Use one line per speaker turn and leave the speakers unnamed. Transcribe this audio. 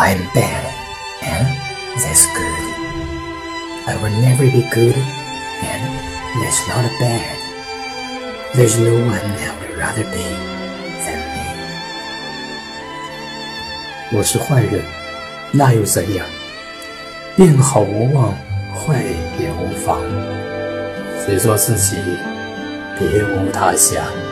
i am bad and that's good i will never be good and that's not bad there's no one i would rather be than me 我是坏人那又怎样变好无望坏也无妨谁说自己别无他想